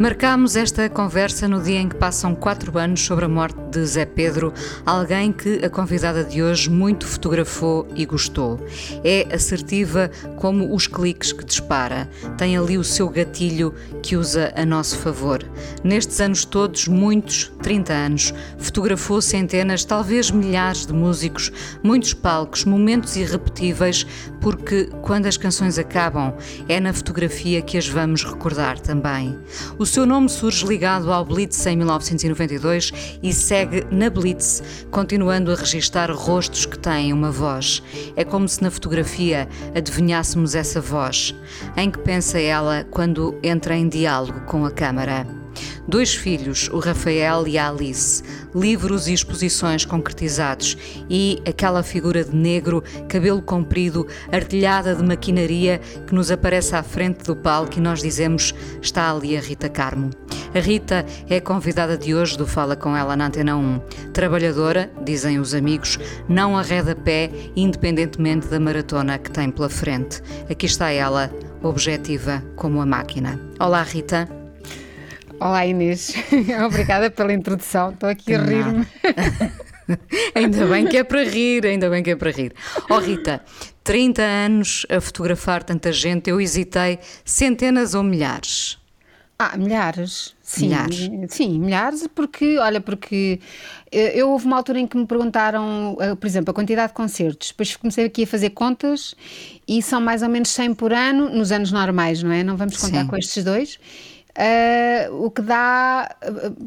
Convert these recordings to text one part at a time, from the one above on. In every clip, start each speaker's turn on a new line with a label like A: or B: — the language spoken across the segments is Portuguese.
A: Marcámos esta conversa no dia em que passam quatro anos sobre a morte de Zé Pedro, alguém que a convidada de hoje muito fotografou e gostou. É assertiva como os cliques que dispara. Tem ali o seu gatilho que usa a nosso favor. Nestes anos todos, muitos, 30 anos, fotografou centenas, talvez milhares de músicos, muitos palcos, momentos irrepetíveis, porque quando as canções acabam, é na fotografia que as vamos recordar também. O seu nome surge ligado ao Blitz em 1992 e segue na Blitz, continuando a registar rostos que têm uma voz. É como se na fotografia adivinhássemos essa voz. Em que pensa ela quando entra em diálogo com a câmara? Dois filhos, o Rafael e a Alice, livros e exposições concretizados e aquela figura de negro, cabelo comprido, artilhada de maquinaria que nos aparece à frente do palco e nós dizemos está ali a Rita Carmo. A Rita é a convidada de hoje do Fala com ela na Antena 1. Trabalhadora, dizem os amigos, não arreda pé, independentemente da maratona que tem pela frente. Aqui está ela, objetiva como a máquina. Olá, Rita.
B: Olá Inês, obrigada pela introdução. Estou aqui a rir-me.
A: ainda bem que é para rir, ainda bem que é para rir. Oh Rita, 30 anos a fotografar tanta gente, eu hesitei centenas ou milhares?
B: Ah, milhares. Sim,
A: Milhares.
B: sim, milhares, porque, olha, porque eh, eu houve uma altura em que me perguntaram, eh, por exemplo, a quantidade de concertos, depois comecei aqui a fazer contas e são mais ou menos 100 por ano, nos anos normais, não é? Não vamos contar
A: Sim.
B: com estes dois. Eh, o que dá,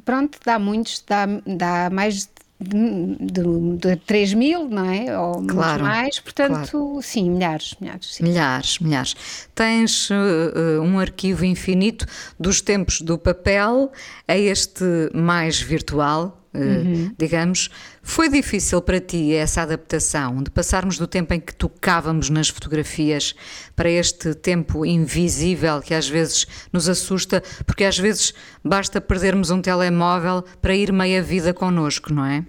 B: pronto, dá muitos, dá, dá mais de, de, de 3 mil, não é? Ou
A: Claro,
B: mais, portanto, sim, milhares, milhares. Sim.
A: Milhares, milhares. Tens uh, uh, um arquivo infinito dos tempos do papel a este mais virtual, uh, digamos. Foi difícil para ti essa adaptação de passarmos do tempo em que tocávamos nas fotografias para este tempo invisível que às vezes nos assusta, porque às vezes basta perdermos um telemóvel para ir meia vida connosco, não é?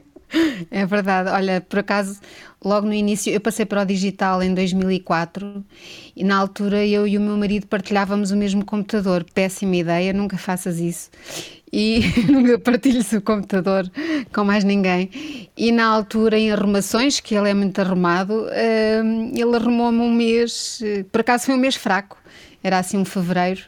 B: É verdade. Olha, por acaso, logo no início, eu passei para o digital em 2004 e na altura eu e o meu marido partilhávamos o mesmo computador. Péssima ideia, nunca faças isso. E nunca partilhes o computador com mais ninguém. E na altura, em arrumações, que ele é muito arrumado, hum, ele arrumou-me um mês, eh, por acaso foi um mês fraco, era assim um fevereiro.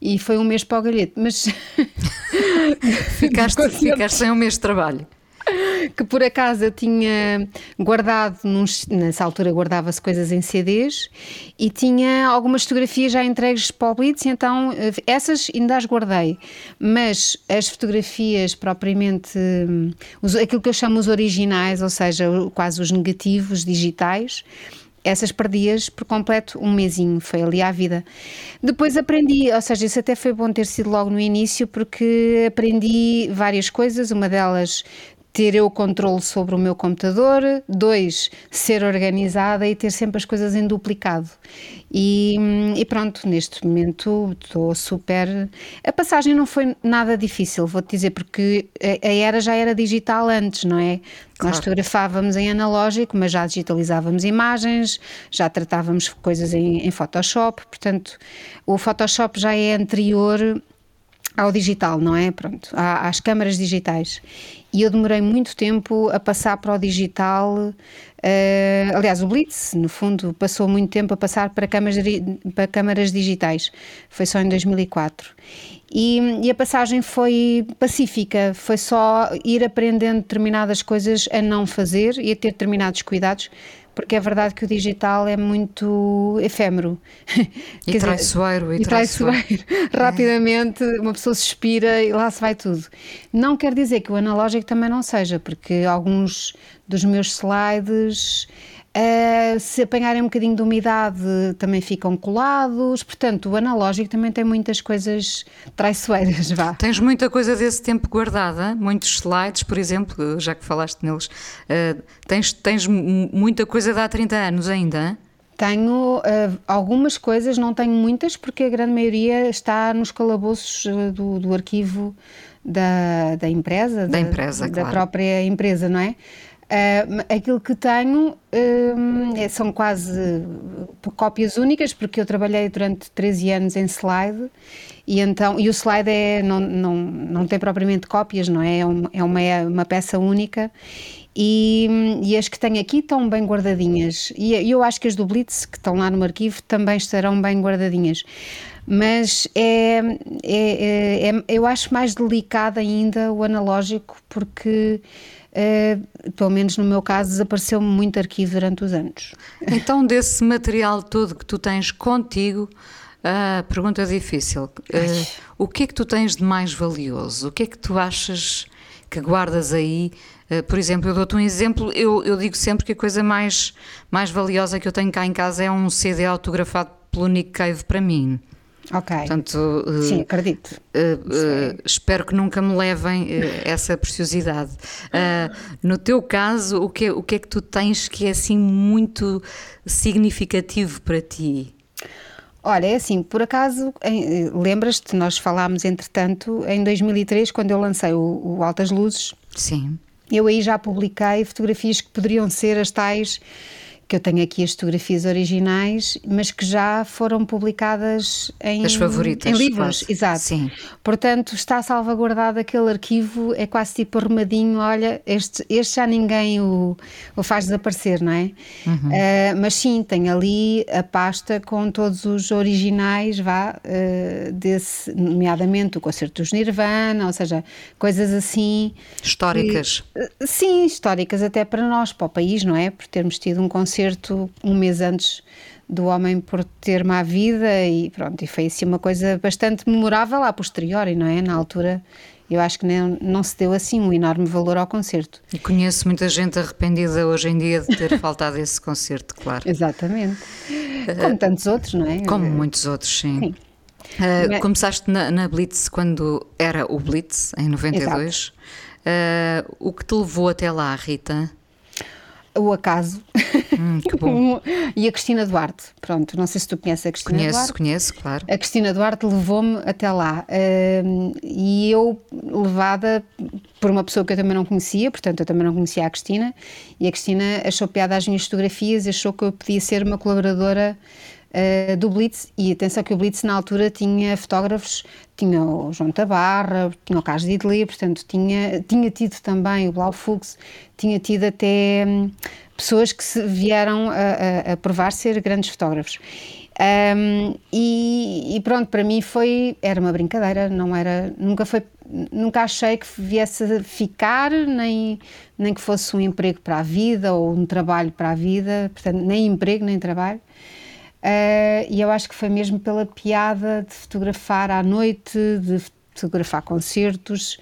B: E foi um mês para o galhete, mas
A: Ficaste, ficaste sem um mês de trabalho.
B: que por acaso eu tinha guardado, nos- nessa altura guardava-se coisas em CDs e tinha algumas fotografias já entregues para o Blitz, então eh, essas ainda as guardei, mas as fotografias propriamente, hum, os- aquilo que eu chamo os originais, ou seja, quase os negativos digitais, essas perdias por completo um mesinho, foi ali à vida. Depois aprendi, ou seja, isso até foi bom ter sido logo no início, porque aprendi várias coisas, uma delas ter eu controle sobre o meu computador, dois, ser organizada e ter sempre as coisas em duplicado. E, e pronto, neste momento estou super. A passagem não foi nada difícil, vou-te dizer, porque a a era já era digital antes, não é? Nós fotografávamos em analógico, mas já digitalizávamos imagens, já tratávamos coisas em, em Photoshop, portanto, o Photoshop já é anterior ao digital, não é? Pronto, às câmaras digitais. E eu demorei muito tempo a passar para o digital. eh, aliás, o Blitz, no fundo, passou muito tempo a passar para câmaras, para câmaras digitais. Foi só em 2004. E, e a passagem foi pacífica, foi só ir aprendendo determinadas coisas a não fazer e a ter determinados cuidados, porque é verdade que o digital é muito efêmero.
A: E
B: Quer dizer,
A: traiçoeiro, e
B: e traiçoeiro. Rapidamente uma pessoa suspira e lá se vai tudo. Não quer dizer que o analógico também não seja, porque alguns dos meus slides Uh, se apanharem um bocadinho de umidade, também ficam colados. Portanto, o analógico também tem muitas coisas traiçoeiras. Vá.
A: Tens muita coisa desse tempo guardada? Muitos slides, por exemplo, já que falaste neles. Uh, tens, tens muita coisa de há 30 anos ainda?
B: Tenho uh, algumas coisas, não tenho muitas, porque a grande maioria está nos calabouços do, do arquivo da, da empresa,
A: da, empresa,
B: da
A: claro.
B: própria empresa, não é? Uh, aquilo que tenho uh, são quase cópias únicas, porque eu trabalhei durante 13 anos em slide e então e o slide é, não, não, não tem propriamente cópias, não é? É uma, é uma, é uma peça única. E, e, as que tenho aqui estão bem guardadinhas. E eu acho que as do Blitz, que estão lá no arquivo, também estarão bem guardadinhas. Mas é, é, é, é eu acho mais delicado ainda o analógico, porque Uh, pelo menos no meu caso, desapareceu-me muito arquivo durante os anos.
A: Então, desse material todo que tu tens contigo, a uh, pergunta difícil: uh, o que é que tu tens de mais valioso? O que é que tu achas que guardas aí? Eh, por exemplo, eu dou-te um exemplo, eu, eu, digo sempre que a coisa mais, mais valiosa que eu tenho cá em casa é um CD autografado pelo Nick Cave para mim.
B: Ok.
A: Portanto,
B: Sim, acredito.
A: Uh, uh, espero que nunca me levem uh, essa preciosidade. no teu caso, o que, é, o que é que tu tens que é assim muito significativo para ti?
B: Olha, é assim, por acaso, lembras-te, nós falámos entretanto em 2003, quando eu lancei o, o Altas Luzes.
A: Sim.
B: Eu aí já publiquei fotografias que poderiam ser as tais que eu tenho aqui as fotografias originais, mas que já foram publicadas em,
A: as favoritas,
B: em livros.
A: Quase.
B: Exato.
A: Sim.
B: Portanto, está salvaguardado aquele arquivo, é quase tipo arrumadinho. Olha, este, este já ninguém o, o faz desaparecer, não é? Uhum. Uh, mas sim, tem ali a pasta com todos os originais, vá, uh, desse, nomeadamente o concerto dos Nirvana, ou seja, coisas assim.
A: Históricas.
B: E, uh, sim, históricas até para nós, para o país, não é? Por termos tido um concerto concerto um mês antes do homem por ter má vida e pronto, e foi assim uma coisa bastante memorável a posteriori, não é? Na altura eu acho que não, não se deu assim um enorme valor ao concerto.
A: E conheço muita gente arrependida hoje em dia de ter faltado esse concerto, claro.
B: Exatamente. Como tantos outros, não é?
A: Como muitos outros, sim. sim. Uh, começaste na, na, Blitz quando era o Blitz, em 92. Uh, o que te levou até lá, Rita?
B: O acaso
A: hum,
B: e a Cristina Duarte. Pronto, não sei se tu conheces a Cristina
A: conheço,
B: Duarte.
A: Conheço, conheço, claro.
B: A Cristina Duarte levou-me até lá uh, e eu, levada por uma pessoa que eu também não conhecia, portanto eu também não conhecia a Cristina, e a Cristina achou piada às minhas fotografias achou que eu podia ser uma colaboradora uh, do Blitz. E atenção que o Blitz na altura tinha fotógrafos, tinha o João Tabarra, tinha o Carlos Didley, portanto tinha, tinha tido também o Blau tinha tido até hum, pessoas que se vieram a, a, a provar ser grandes fotógrafos. Um, e, e, pronto, para mim foi, era uma brincadeira, não era, nunca foi, nunca achei que viesse ficar, nem, nem que fosse um emprego para a vida ou um trabalho para a vida, portanto, nem emprego nem trabalho. Uh, e eu acho que foi mesmo pela piada de fotografar à noite, de fotografar concertos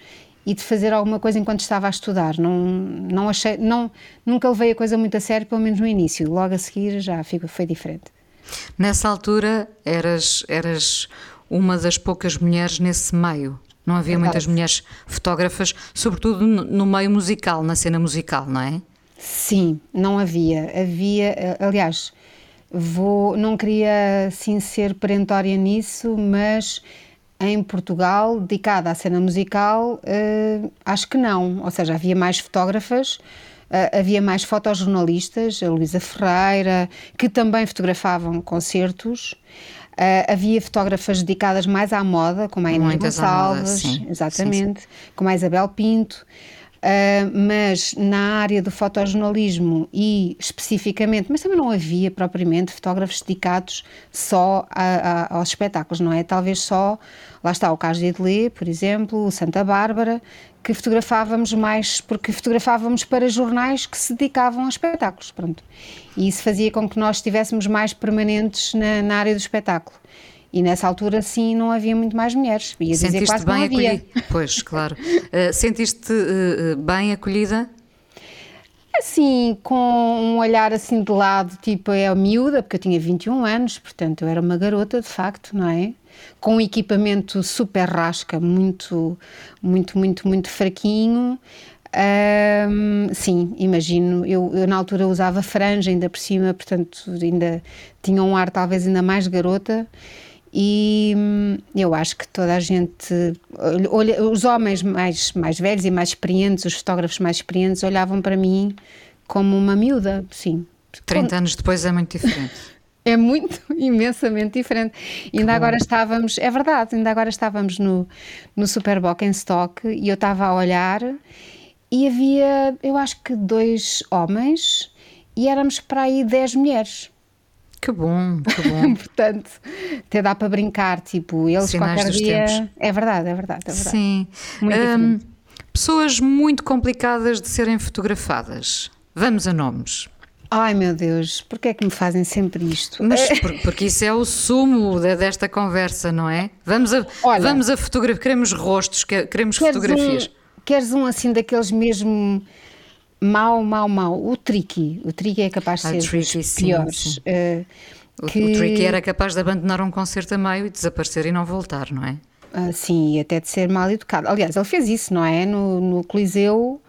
B: e de fazer alguma coisa enquanto estava a estudar. Não, não achei, não, nunca levei a coisa muito a sério, pelo menos no início. Logo a seguir já foi diferente.
A: Nessa altura eras, eras uma das poucas mulheres nesse meio. Não havia é muitas mulheres fotógrafas, sobretudo no meio musical, na cena musical, não é?
B: Sim, não havia. Havia, eh, aliás, Vou, não queria sim ser perentória nisso, mas em Portugal, dedicada à cena musical, uh, acho que não. Ou seja, havia mais fotógrafas, uh, havia mais fotojornalistas, a Luísa Ferreira, que também fotografavam concertos. Uh, havia fotógrafas dedicadas mais à moda, como a Inês Gonçalves, moda, sim. exatamente, sim, sim. como a Isabel Pinto. Uh, mas na área do fotojornalismo e especificamente, mas também não havia propriamente fotógrafos dedicados só a, a, aos espetáculos, não é? Talvez só, lá está o caso de Idley, por exemplo, Santa Bárbara, que fotografávamos mais, porque fotografávamos para jornais que se dedicavam a espetáculos, pronto. E isso fazia com que nós estivéssemos mais permanentes na, na área do espetáculo. E nessa altura, sim, não havia muito mais mulheres. Ia
A: Sentiste
B: dizer quase
A: bem
B: não havia.
A: Pois, claro. Uh, sentiste uh, bem acolhida?
B: assim, com um olhar assim de lado, tipo, é a miúda, porque eu tinha 21 anos, portanto eu era uma garota de facto, não é? Com um equipamento super rasca, muito, muito, muito, muito fraquinho. Um, sim, imagino. Eu, eu, na altura usava franja ainda por cima, portanto ainda tinha um ar talvez ainda mais garota. E hum, eu acho que toda a gente, olha, os homens mais, mais velhos e mais experientes, os fotógrafos mais experientes, olhavam para mim como uma miúda, sim.
A: 30 anos depois é muito diferente.
B: é muito, imensamente diferente. Ainda agora estávamos, é verdade, ainda agora estávamos no, no Superboc em stock e eu estava a olhar e havia, eu acho que dois homens e éramos para aí 10 mulheres.
A: Que bom, que bom.
B: Portanto, até dá para brincar, tipo, eles Sinais qualquer dia. Tempos. É verdade, é verdade, é verdade.
A: Sim. Muito um, pessoas muito complicadas de serem fotografadas. Vamos a nomes.
B: Ai meu Deus, porquê é que me fazem sempre isto?
A: Mas por, porque isso é o sumo de, desta conversa, não é? Vamos a, Olha, vamos a fotografia, queremos rostos, queremos fotografias.
B: Um, queres um assim daqueles mesmo mau, mau, mau? O Tricky. O Tricky é capaz de ah, ser tricky, dos piores. Sim, sim. Uh,
A: o, que... o Tricky era capaz de abandonar um concerto a meio e desaparecer e não voltar, não é?
B: Uh, sim, e até de ser mal educado. Aliás, ele fez isso, não é? No, no Coliseu.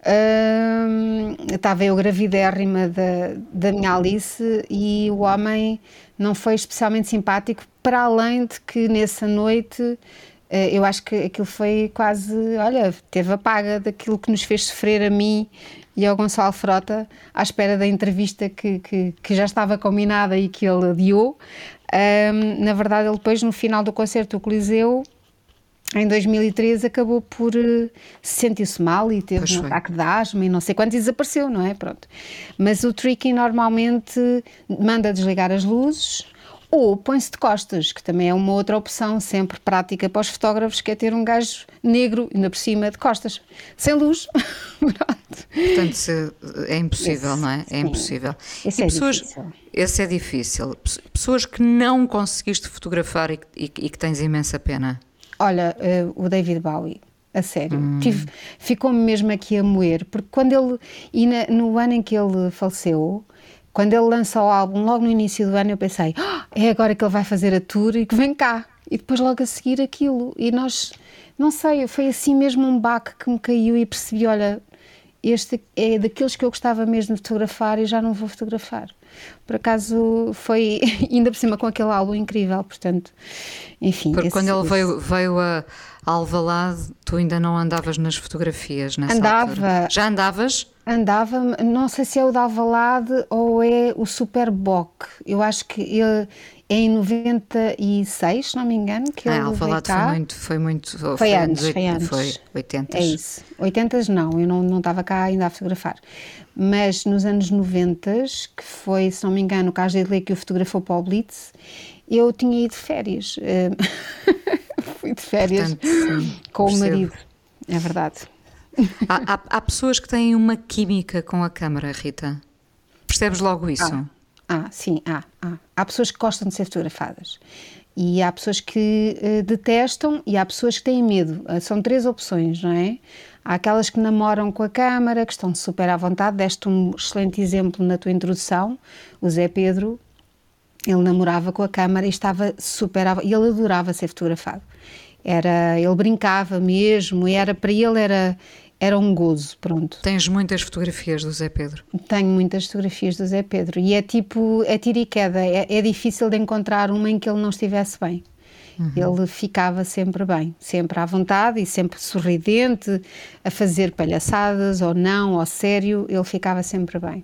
B: Uh, estava eu gravidérrima da, da minha Alice e o homem não foi especialmente simpático, para além de que nessa noite eh, eu acho que aquilo foi quase, olha, teve a paga daquilo que nos fez sofrer a mim e ao Gonçalo Frota à espera da entrevista que, que, que já estava combinada e que ele adiou. Um, na verdade, ele depois, no final do concerto do Coliseu, em 2013, acabou por uh, sentir-se mal e teve um ataque de asma e não sei quanto e desapareceu, não é? Pronto. Mas o Tricky normalmente manda desligar as luzes ou põe-se de costas, que também é uma outra opção sempre prática para os fotógrafos, que é ter um gajo negro, ainda por cima, de costas, sem luz.
A: Portanto, é impossível, esse, não é? É sim. impossível.
B: Esse e é pessoas, difícil.
A: Esse é difícil. Pessoas que não conseguiste fotografar e, e, e que tens imensa pena.
B: Olha, uh, o David Bowie. A sério, hum. ficou-me mesmo aqui a moer, porque quando ele, e na, no ano em que ele faleceu, quando ele lança o álbum, logo no início do ano, eu pensei: oh, é agora que ele vai fazer a tour e que vem cá. E depois, logo a seguir, aquilo. E nós, não sei, foi assim mesmo um baque que me caiu e percebi: olha, este é daqueles que eu gostava mesmo de fotografar e já não vou fotografar. Por acaso foi, ainda por cima, com aquele álbum incrível, portanto, enfim.
A: Porque esse, quando ele veio, veio a Alvalade, tu ainda não andavas nas fotografias nessa
B: Andava.
A: Altura. Já andavas?
B: Andava, não sei se é o da Alvalade ou é o Superboc. Eu acho que ele é em 96, se não me engano, que
A: ah,
B: ele
A: Alvalade
B: foi
A: muito, foi muito...
B: Foi, foi antes, foi antes.
A: Foi 80.
B: É isso. 80 não, eu não, não estava cá ainda a fotografar. Mas nos anos 90, que foi, se não me engano, o caso de que o fotografou para o Blitz, eu tinha ido de férias. Fui de férias Portanto, com percebo. o marido. É verdade.
A: Há, há, há, pessoas que têm uma química com a câmara, Rita. Percebes logo isso?
B: Ah, ah sim, há, há. Há pessoas que gostam de ser fotografadas. E há pessoas que uh, detestam e há pessoas que têm medo. Uh, são três opções, não é? Há aquelas que namoram com a câmara, que estão super à vontade. Deste um excelente exemplo na tua introdução. O Zé Pedro, ele namorava com a câmara e estava super à... e ele adorava ser fotografado. Era, ele brincava mesmo, era para ele era era um gozo, pronto.
A: Tens muitas fotografias do Zé Pedro?
B: Tenho muitas fotografias do Zé Pedro e é tipo, é tiro e queda, é, é difícil de encontrar uma em que ele não estivesse bem. Uhum. Ele ficava sempre bem, sempre à vontade e sempre sorridente, a fazer palhaçadas ou não, ou sério, ele ficava sempre bem.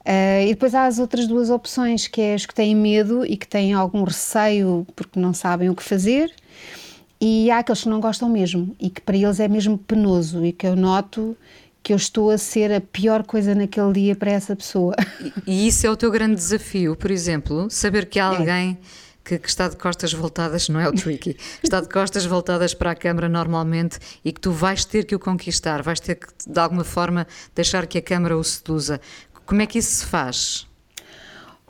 B: Uh, e depois há as outras duas opções, que é as que têm medo e que têm algum receio porque não sabem o que fazer, e há aqueles que não gostam mesmo e que para eles é mesmo penoso e que eu noto que eu estou a ser a pior coisa naquele dia para essa pessoa.
A: E, isso é o teu grande desafio, por exemplo, saber que há é. alguém é. que, que, está de costas voltadas, não é o tricky, está de costas voltadas para a câmara normalmente e que tu vais ter que o conquistar, vais ter que de alguma forma deixar que a câmara o seduza. Como é que isso se faz?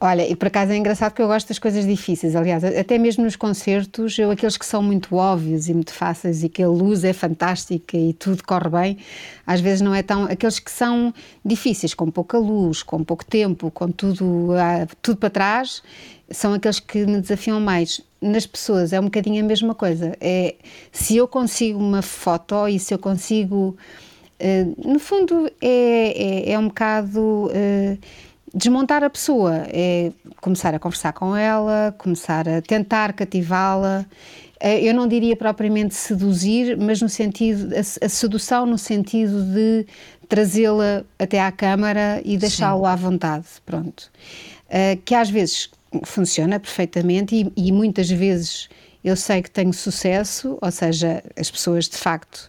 B: Olha, e por acaso é engraçado que eu gosto das coisas difíceis. Aliás, até mesmo nos concertos, eu aqueles que são muito óbvios e muito fáceis e que a luz é fantástica e tudo corre bem, às vezes não é tão. Aqueles que são difíceis, com pouca luz, com pouco tempo, com tudo, ah, tudo para trás, são aqueles que me desafiam mais. Nas pessoas é um bocadinho a mesma coisa. É, se eu consigo uma foto e se eu consigo. Uh, no fundo, é, é, é um bocado. Uh, desmontar a pessoa, é começar a conversar com ela, começar a tentar cativá-la. Eh, eu não diria propriamente seduzir, mas no sentido, a, sedução no sentido de trazê-la até à câmara e deixá-lo à vontade, pronto. Uh, que às vezes funciona perfeitamente e, e muitas vezes eu sei que tenho sucesso, ou seja, as pessoas de facto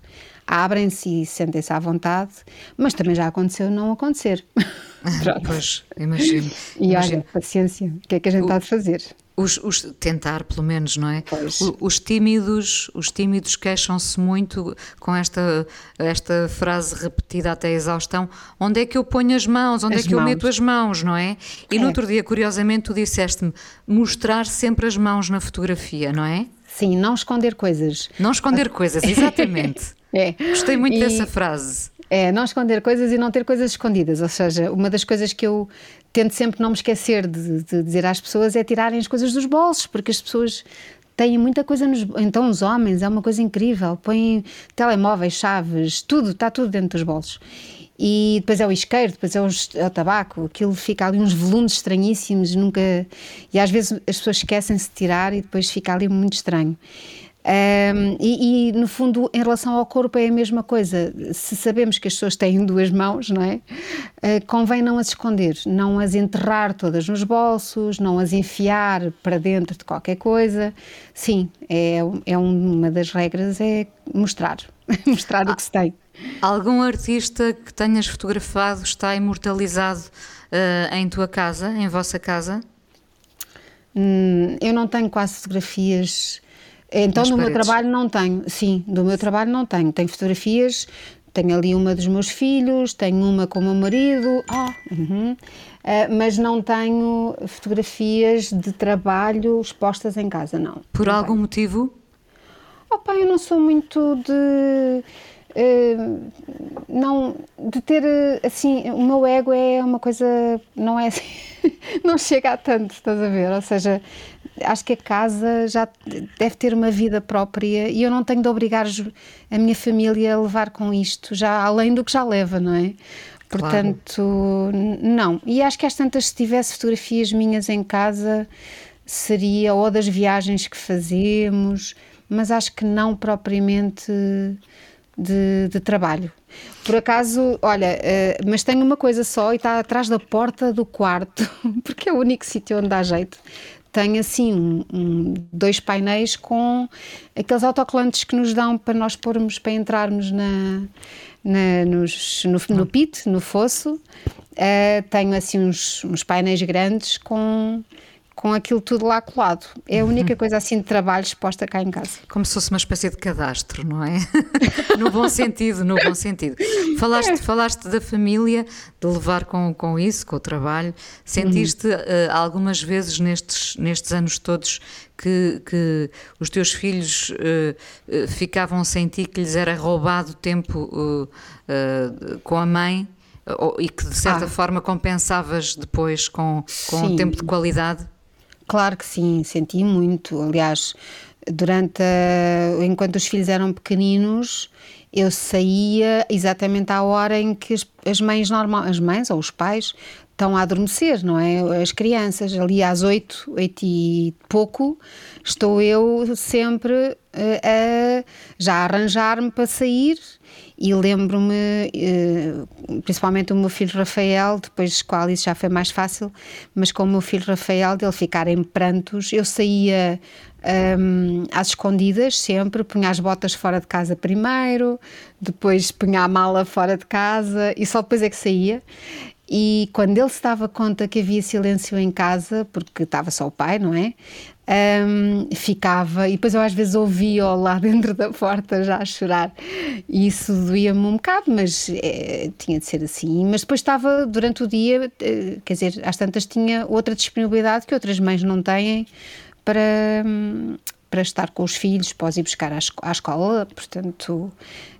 B: abrem-se e sentem-se à vontade, mas também já aconteceu não acontecer.
A: pois, imagino.
B: E imagino. olha, paciência, o que é que a gente o, há de fazer?
A: Os, os, tentar, pelo menos, não é? Os, os tímidos, os tímidos queixam-se muito com esta, esta frase repetida até a exaustão: onde é que eu ponho as mãos? Onde as é que mãos. eu meto as mãos, não é? E é. no outro dia, curiosamente, tu disseste-me mostrar sempre as mãos na fotografia, não é?
B: Sim, não esconder coisas.
A: Não esconder coisas, exatamente. é. Gostei muito e... dessa frase.
B: É, não esconder coisas e não ter coisas escondidas. Ou seja, uma das coisas que eu tento sempre não me esquecer de, de dizer às pessoas é tirarem as coisas dos bolsos, porque as pessoas têm muita coisa nos. Então, os homens, é uma coisa incrível. Põem telemóveis, chaves, tudo, está tudo dentro dos bolsos. E depois é o isqueiro, depois é o, é o tabaco, aquilo fica ali uns volumes estranhíssimos, nunca. E às vezes as pessoas esquecem-se de tirar e depois fica ali muito estranho. Um, e, e, no fundo, em relação ao corpo, é a mesma coisa. Se sabemos que as pessoas têm duas mãos, não é? Uh, convém não as esconder, não as enterrar todas nos bolsos, não as enfiar para dentro de qualquer coisa. Sim, é, é uma das regras é mostrar, mostrar ah, o que se tem.
A: Algum artista que tenhas fotografado está imortalizado uh, em tua casa, em vossa casa?
B: Hum, eu não tenho quase fotografias então, no meu trabalho não tenho, sim, do meu trabalho não tenho. Tenho fotografias, tenho ali uma dos meus filhos, tenho uma com o meu marido, oh, uh, mas não tenho fotografias de trabalho expostas em casa, não.
A: Por
B: não
A: algum
B: tenho.
A: motivo?
B: Opa, eu não sou muito de. Uh, não, de ter assim, o meu ego é uma coisa, não é assim, não chega a tanto, estás a ver? Ou seja, acho que a casa já deve ter uma vida própria e eu não tenho de obrigar a minha família a levar com isto, já além do que já leva, não é? Portanto, claro. não. E acho que às tantas, se tivesse fotografias minhas em casa, seria ou das viagens que fazemos, mas acho que não propriamente de, de trabalho. Por acaso, olha, uh, mas tenho uma coisa só e está atrás da porta do quarto, porque é o único sítio onde dá jeito tem assim um, um, dois painéis com aqueles autocolantes que nos dão para nós pormos, para entrarmos na, na nos, no, no pit, no fosso. Uh, tenho assim uns, uns painéis grandes com com aquilo tudo lá colado. É a única coisa assim de trabalho exposta cá em casa.
A: Como se fosse uma espécie de cadastro, não é? no bom sentido, no bom sentido. Falaste, falaste da família, de levar com, com isso, com o trabalho. Sentiste uh, algumas vezes nestes, nestes anos todos que, que os teus filhos uh, uh, ficavam sem ti, que lhes era roubado tempo com a mãe? e que de certa ah. forma compensavas depois com, com o tempo de qualidade?
B: Claro que sim, senti muito. Aliás, durante a, enquanto os filhos eram pequeninos, eu saía exatamente à hora em que as, mães normal, as mães ou os pais estão a adormecer, não é? As crianças, ali às oito, oito e pouco, estou eu sempre a, a já arranjar-me para sair e lembro-me, eh, principalmente o meu filho Rafael, depois com a Alice já foi mais fácil, mas com o meu filho Rafael, dele ficar em prantos, eu saía um, às escondidas sempre, punha as botas fora de casa primeiro, depois punha a mala fora de casa e só depois é que saía. E quando ele se dava conta que havia silêncio em casa, porque estava só o pai, não é? Um, ficava, e depois eu às vezes ouvia-o lá dentro da porta já a chorar, e isso doía-me um bocado, mas é, tinha de ser assim. Mas depois estava durante o dia, eh, quer dizer, às tantas tinha outra disponibilidade que outras mães não têm para, para estar com os filhos, pós ir buscar à escola, portanto,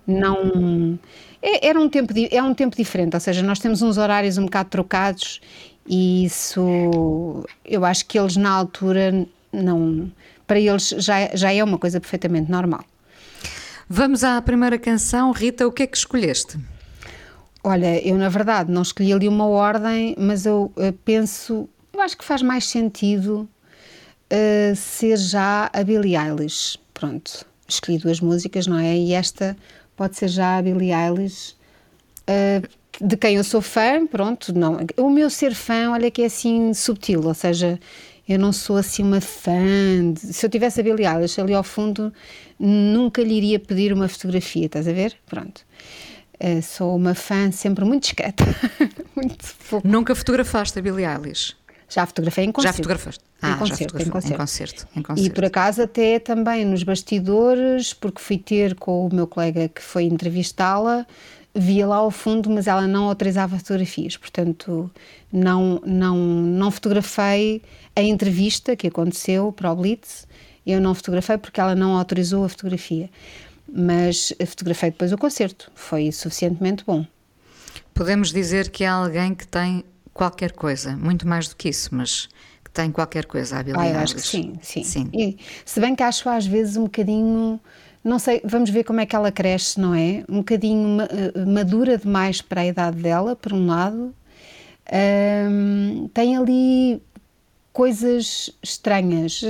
B: não. É, era um tempo, é um tempo diferente, ou seja, nós temos uns horários um bocado trocados e isso eu acho que eles na altura não. Para eles já, já é uma coisa perfeitamente normal.
A: Vamos à primeira canção. Rita, o que é que escolheste?
B: Olha, eu na verdade não escolhi ali uma ordem, mas eu uh, penso, eu acho que faz mais sentido uh, ser já a Billie Eilish. Pronto, escolhi duas músicas, não é? E esta pode ser já a Billie Eilish, uh, de quem eu sou fã, pronto, não. O meu ser fã, olha que é assim subtil, ou seja, eu não sou assim uma fã. De, se eu tivesse a Billie Eilish ali ao fundo, nunca lhe iria pedir uma fotografia, estás a ver? Pronto. Uh, sou uma fã sempre muito discreta. muito
A: pouco. Nunca fotografaste a Billie Eilish?
B: Já fotografei em concerto.
A: Já fotografaste?
B: Ah, em, concerto, em, concerto.
A: em, concerto, em concerto.
B: E por acaso até também nos bastidores, porque fui ter com o meu colega que foi entrevistá-la, via lá ao fundo, mas ela não autorizava fotografias, portanto não, não, não fotografei a entrevista que aconteceu para o Blitz, eu não fotografei porque ela não autorizou a fotografia, mas fotografei depois o concerto, foi suficientemente bom.
A: Podemos dizer que há alguém que tem qualquer coisa, muito mais do que isso, mas que tem qualquer coisa, a habilidade.
B: Ah, eu acho que sim, sim. sim. E, se bem que acho às vezes um bocadinho não sei, vamos ver como é que ela cresce, não é? Um bocadinho eh, madura demais para a idade dela, por um lado. Um, tem ali coisas estranhas,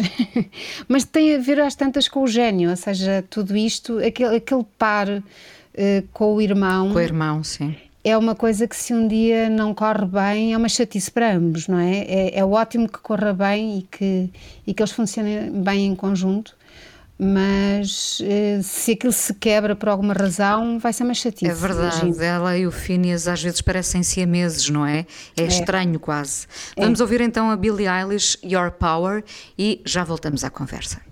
B: mas tem a ver às tantas com o gênio, ou seja, tudo isto, aquele, aquele par uh, com o irmão.
A: Com o irmão, sim.
B: É uma coisa que se um dia não corre bem, é uma chatice para ambos, não é? É, é ótimo que corra bem e que, e que eles funcionem bem em conjunto, mas eh, se aquilo se quebra por alguma razão, vai ser uma chatice.
A: É verdade, imagino. ela e o Phineas às vezes parecem siameses, não é? É, é. estranho quase. É. Vamos ouvir então a Billie Eilish, Your Power, e já voltamos à conversa.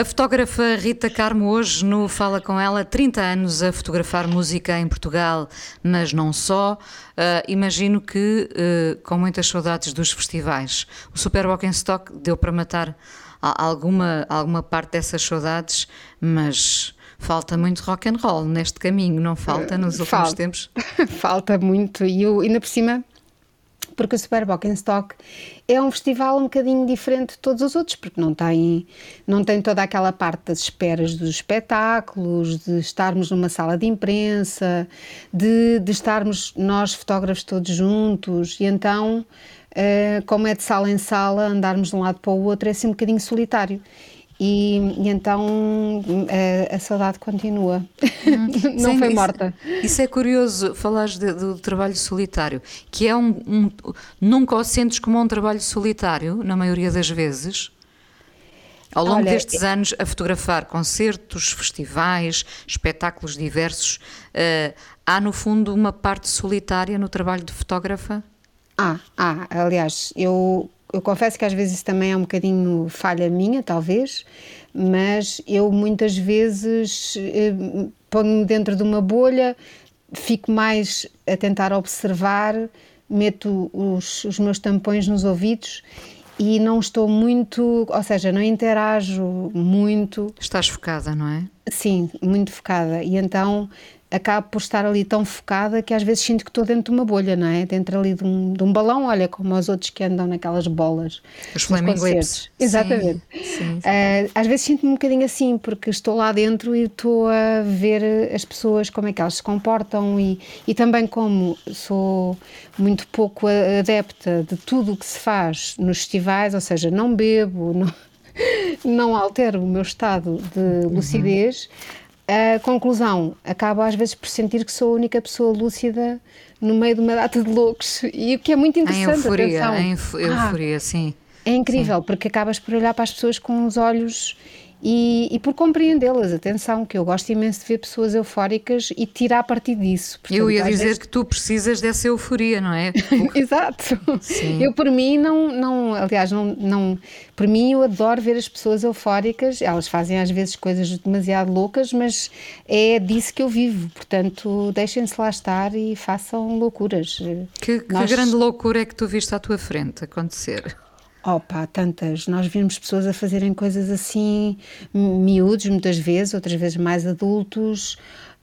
A: A fotógrafa Rita Carmo hoje no Fala Com Ela, 30 anos a fotografar música em Portugal, mas não só. Uh, imagino que uh, com muitas saudades dos festivais. O Super Stock deu para matar alguma, alguma parte dessas saudades, mas falta muito rock and roll neste caminho, não falta nos últimos falta, tempos?
B: falta muito e eu, ainda por cima porque o Super Stock é um festival um bocadinho diferente de todos os outros, porque não tem, não tem toda aquela parte das esperas dos espetáculos, de estarmos numa sala de imprensa, de, de estarmos nós fotógrafos todos juntos, e então uh, como é de sala em sala, andarmos de um lado para o outro é assim um bocadinho solitário. E, e, então a, a, saudade continua, hum. não Sim, foi morta.
A: Isso, isso, é curioso, falares de, do trabalho solitário, que é um, um, Nunca o sentes como um trabalho solitário, na maioria das vezes? Ao longo Olha, destes anos, a fotografar concertos, festivais, espetáculos diversos, uh, há no fundo uma parte solitária no trabalho de fotógrafa?
B: Ah, ah, aliás, eu, eu confesso que às vezes isso também é um bocadinho falha minha, talvez, mas eu muitas vezes eh, ponho-me dentro de uma bolha, fico mais a tentar observar, meto os, os meus tampões nos ouvidos e não estou muito, ou seja, não interajo muito.
A: Estás focada, não é?
B: Sim, muito focada. E então acabo por estar ali tão focada que às vezes sinto que estou dentro de uma bolha, não é? Dentro ali de um, de um balão, olha, como os outros que andam naquelas bolas.
A: Os flaming lips.
B: Exatamente. Sim, sim, sim. Uh, às vezes sinto-me um bocadinho assim, porque estou lá dentro e estou a ver as pessoas, como é que elas se comportam e, e também como sou muito pouco adepta de tudo o que se faz nos festivais, ou seja, não bebo, não, não altero o meu estado de uhum. lucidez. Uhum a conclusão, acabo às vezes por sentir que sou a única pessoa lúcida no meio de uma data de loucos. E o que é muito interessante.
A: Em euforia, atenção. em euforia, ah, sim.
B: É incrível, sim. porque acabas por olhar para as pessoas com os olhos e, e, por compreendê-las. Atenção, que eu gosto imenso de ver pessoas eufóricas e tirar partido disso.
A: Portanto, eu ia dizer vezes... que tu precisas dessa euforia, não é?
B: Exato. Sim. Eu, por mim, não, não aliás, não, não, por mim, eu adoro ver as pessoas eufóricas. Elas fazem às vezes coisas demasiado loucas, mas é disso que eu vivo. Portanto, deixem-se lá estar e façam loucuras.
A: Que, que Nós... grande loucura é que tu viste à tua frente acontecer?
B: Opa, tantas. Nós vimos pessoas a fazerem coisas assim, miúdos muitas vezes, outras vezes mais adultos,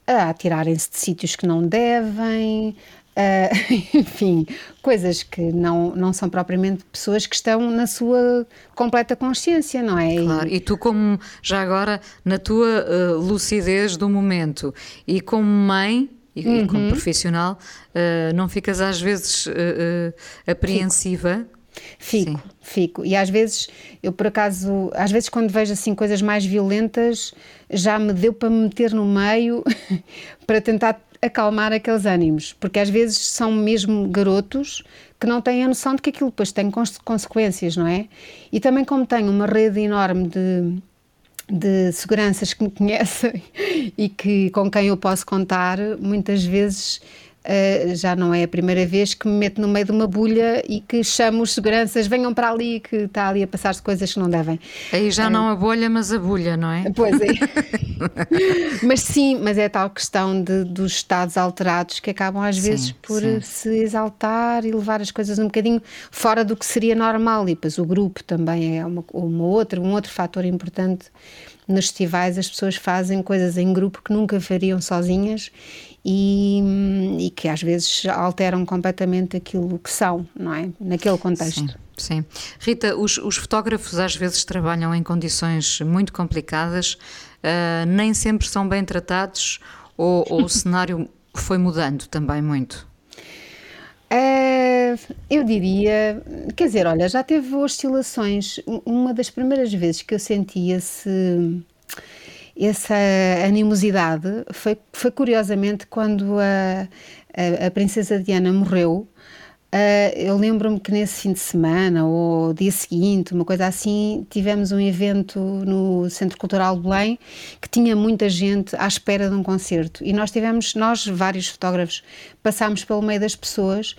B: a atirarem-se de sítios que não devem, enfim, coisas que não, não são propriamente pessoas que estão na sua completa consciência, não é?
A: Claro, e tu, como já agora, na tua uh, lucidez do momento e como mãe. E, uhum. como profissional, uh, não ficas às vezes uh, apreensiva Fico
B: Fico, Sim. fico. E às vezes, eu por acaso, às vezes quando vejo assim coisas mais violentas, já me deu para me meter no meio para tentar acalmar aqueles ânimos, porque às vezes são mesmo garotos que não têm a noção de que aquilo depois tem consequências, não é? E também como tenho uma rede enorme de de seguranças que me conhecem e que com quem eu posso contar, muitas vezes Uh, já não é a primeira vez que me meto no meio de uma bulha e que chamo os seguranças, venham para ali, que está ali a passar-se coisas que não devem.
A: Aí já uh, não a bolha, mas a bulha, não é?
B: Pois é. mas sim, mas é tal questão de, dos estados alterados que acabam às vezes sim, por sim. se exaltar e levar as coisas um bocadinho fora do que seria normal. E depois o grupo também é uma, uma outra, um outro fator importante nos festivais as pessoas fazem coisas em grupo que nunca fariam sozinhas e, e, que às vezes alteram completamente aquilo que são, não é? Naquele contexto.
A: Sim, sim. Rita, os, os, fotógrafos às vezes trabalham em condições muito complicadas, uh, nem sempre são bem tratados ou, ou o cenário foi mudando também muito?
B: Uh, eu diria, quer dizer, olha, já teve oscilações. Uma das primeiras vezes que eu senti esse essa animosidade foi, foi curiosamente quando a, a, a Princesa Diana morreu. Uh, eu lembro-me que nesse fim de semana ou dia seguinte, uma coisa assim, tivemos um evento no Centro Cultural de Belém que tinha muita gente à espera de um concerto e nós tivemos, nós vários fotógrafos, passámos pelo meio das pessoas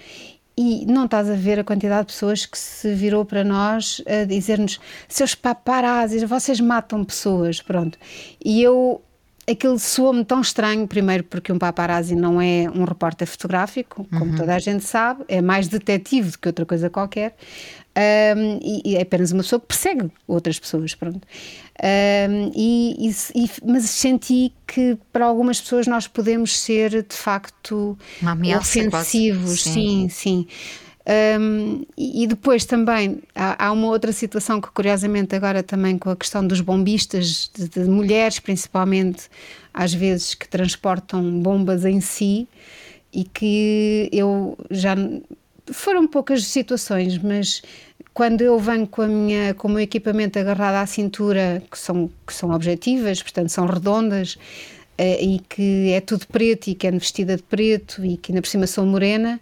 B: e não estás a ver a quantidade de pessoas que se virou para nós a dizer-nos seus paparazzis, vocês matam pessoas, pronto. E eu, aquilo soou-me tão estranho, primeiro porque um paparazzi não é um repórter fotográfico, como uhum. toda a gente sabe, é mais detetive do que outra coisa qualquer, um, e, e, é apenas uma pessoa que persegue outras pessoas, pronto. Um, e, e, mas senti que para algumas pessoas nós podemos ser de facto ofensivos, sim, sim. sim. Um, e depois também há, há, uma outra situação que curiosamente agora também com a questão dos bombistas, de, de mulheres principalmente, às vezes que transportam bombas em si e que eu já foram poucas situações, mas quando eu venho com, a minha, com o meu equipamento agarrado à cintura, que são, que são objetivas, portanto são redondas, uh, e que é tudo preto e que é vestida de preto e que ainda por cima sou morena,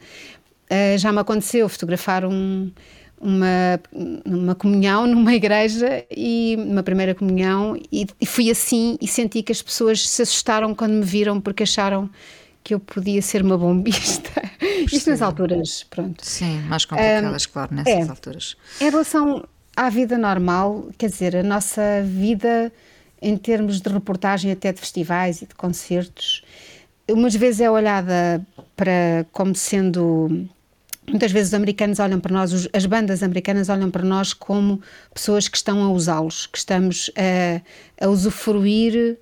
B: uh, já me aconteceu fotografar um, uma, uma comunhão numa igreja e uma primeira comunhão e, e fui assim e senti que as pessoas se assustaram quando me viram porque acharam que eu podia ser uma bombista. Isto nas alturas, pronto.
A: Sim, mais complicadas, um, claro, nessas é, alturas.
B: Em relação à vida normal, quer dizer, a nossa vida em termos de reportagem até de festivais e de concertos, umas vezes é olhada para como sendo Muitas vezes os americanos olham para nós, as bandas americanas olham para nós como pessoas que estão a usá-los, que estamos a, a usufruir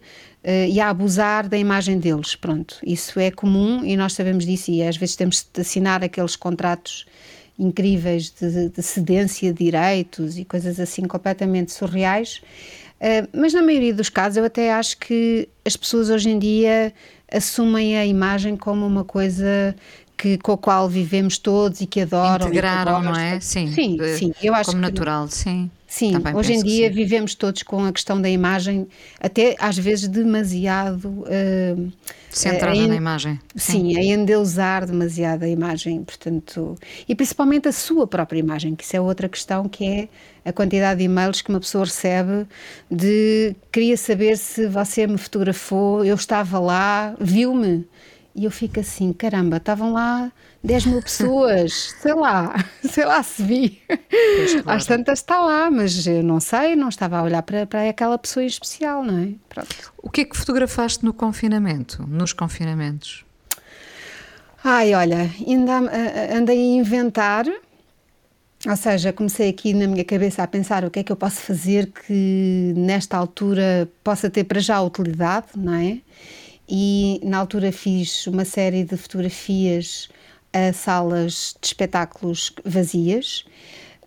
B: uh, e a abusar da imagem deles. Pronto, isso é comum e nós sabemos disso e às vezes temos de assinar aqueles contratos incríveis de, de cedência de direitos e coisas assim completamente surreais. Uh, mas na maioria dos casos eu até acho que as pessoas hoje em dia assumem a imagem como uma coisa que, com a qual vivemos todos e que adoram.
A: Integraram, não é? Sim,
B: sim, sim eu acho
A: como natural, sim.
B: Sim, hoje em dia vivemos todos com a questão da imagem, até às vezes demasiado. Uh,
A: Centrada uh, na imagem.
B: Sim, sim, a endeusar demasiado a imagem, portanto. E principalmente a sua própria imagem, que isso é outra questão, que é a quantidade de e-mails que uma pessoa recebe de queria saber se você me fotografou, eu estava lá, viu-me. E eu fico assim, caramba, estavam lá 10 mil pessoas, sei lá, sei lá se vi. Pois, claro. Às tantas está lá, mas eu não sei, não estava a olhar para, para aquela pessoa em especial, não é? Pronto.
A: O que é que fotografaste no confinamento, nos confinamentos?
B: Ai, olha, ainda andei a inventar, ou seja, comecei aqui na minha cabeça a pensar o que é que eu posso fazer que nesta altura possa ter para já utilidade, não é? E na altura fiz uma série de fotografias a salas de espetáculos vazias,